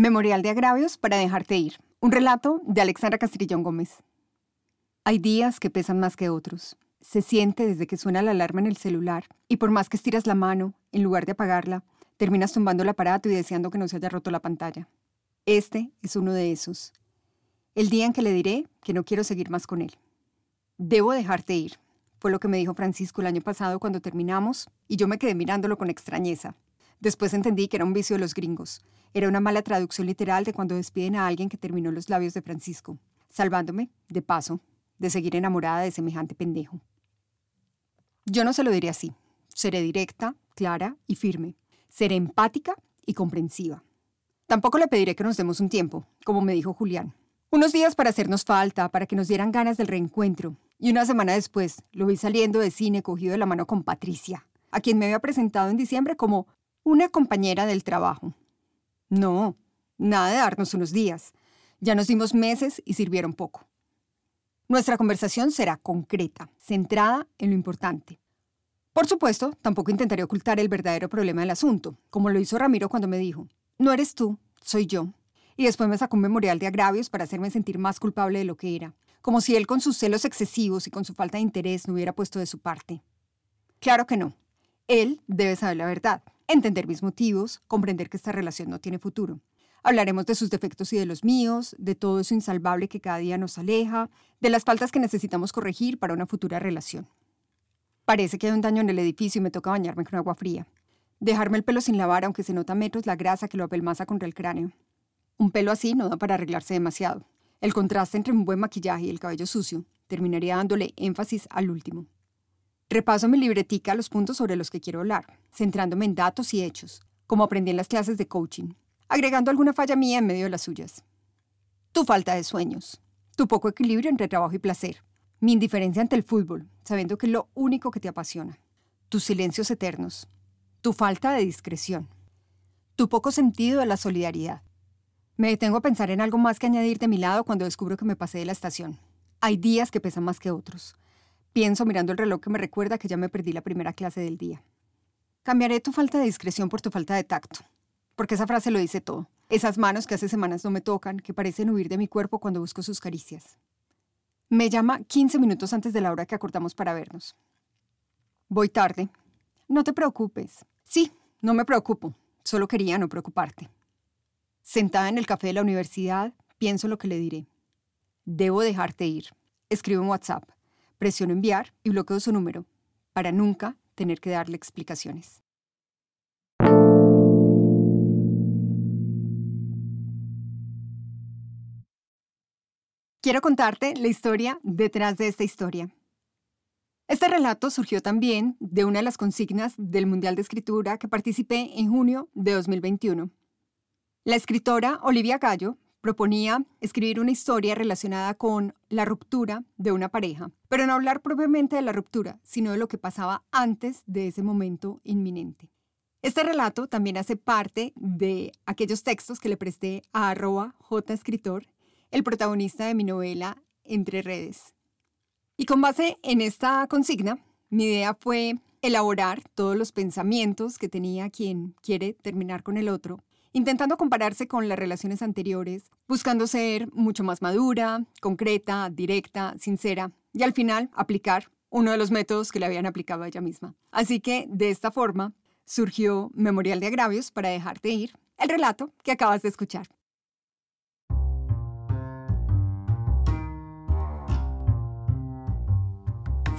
Memorial de agravios para dejarte ir. Un relato de Alexandra Castrillón Gómez. Hay días que pesan más que otros. Se siente desde que suena la alarma en el celular y por más que estiras la mano, en lugar de apagarla, terminas tumbando el aparato y deseando que no se haya roto la pantalla. Este es uno de esos. El día en que le diré que no quiero seguir más con él. Debo dejarte ir, fue lo que me dijo Francisco el año pasado cuando terminamos y yo me quedé mirándolo con extrañeza. Después entendí que era un vicio de los gringos. Era una mala traducción literal de cuando despiden a alguien que terminó los labios de Francisco, salvándome, de paso, de seguir enamorada de semejante pendejo. Yo no se lo diré así. Seré directa, clara y firme. Seré empática y comprensiva. Tampoco le pediré que nos demos un tiempo, como me dijo Julián. Unos días para hacernos falta, para que nos dieran ganas del reencuentro. Y una semana después lo vi saliendo de cine cogido de la mano con Patricia, a quien me había presentado en diciembre como una compañera del trabajo. No, nada de darnos unos días. Ya nos dimos meses y sirvieron poco. Nuestra conversación será concreta, centrada en lo importante. Por supuesto, tampoco intentaré ocultar el verdadero problema del asunto, como lo hizo Ramiro cuando me dijo, no eres tú, soy yo. Y después me sacó un memorial de agravios para hacerme sentir más culpable de lo que era, como si él con sus celos excesivos y con su falta de interés no hubiera puesto de su parte. Claro que no. Él debe saber la verdad, entender mis motivos, comprender que esta relación no tiene futuro. Hablaremos de sus defectos y de los míos, de todo eso insalvable que cada día nos aleja, de las faltas que necesitamos corregir para una futura relación. Parece que hay un daño en el edificio y me toca bañarme con agua fría. Dejarme el pelo sin lavar aunque se nota metros la grasa que lo apelmaza contra el cráneo. Un pelo así no da para arreglarse demasiado. El contraste entre un buen maquillaje y el cabello sucio terminaría dándole énfasis al último. Repaso mi libretica los puntos sobre los que quiero hablar, centrándome en datos y hechos, como aprendí en las clases de coaching, agregando alguna falla mía en medio de las suyas. Tu falta de sueños, tu poco equilibrio entre trabajo y placer, mi indiferencia ante el fútbol, sabiendo que es lo único que te apasiona, tus silencios eternos, tu falta de discreción, tu poco sentido de la solidaridad. Me detengo a pensar en algo más que añadir de mi lado cuando descubro que me pasé de la estación. Hay días que pesan más que otros. Pienso mirando el reloj que me recuerda que ya me perdí la primera clase del día. Cambiaré tu falta de discreción por tu falta de tacto porque esa frase lo dice todo. Esas manos que hace semanas no me tocan, que parecen huir de mi cuerpo cuando busco sus caricias. Me llama 15 minutos antes de la hora que acordamos para vernos. Voy tarde. No te preocupes. Sí, no me preocupo. Solo quería no preocuparte. Sentada en el café de la universidad, pienso lo que le diré. Debo dejarte ir. Escribo en WhatsApp. Presiono enviar y bloqueo su número, para nunca tener que darle explicaciones. Quiero contarte la historia detrás de esta historia. Este relato surgió también de una de las consignas del Mundial de Escritura que participé en junio de 2021. La escritora Olivia Gallo proponía escribir una historia relacionada con la ruptura de una pareja, pero no hablar propiamente de la ruptura, sino de lo que pasaba antes de ese momento inminente. Este relato también hace parte de aquellos textos que le presté a arroba escritor el protagonista de mi novela Entre redes. Y con base en esta consigna, mi idea fue elaborar todos los pensamientos que tenía quien quiere terminar con el otro, intentando compararse con las relaciones anteriores, buscando ser mucho más madura, concreta, directa, sincera y al final aplicar uno de los métodos que le habían aplicado a ella misma. Así que de esta forma surgió Memorial de Agravios para dejarte ir, el relato que acabas de escuchar.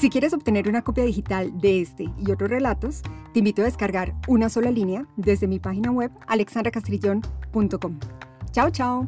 Si quieres obtener una copia digital de este y otros relatos, te invito a descargar una sola línea desde mi página web alexandracastrillón.com. Chao, chao.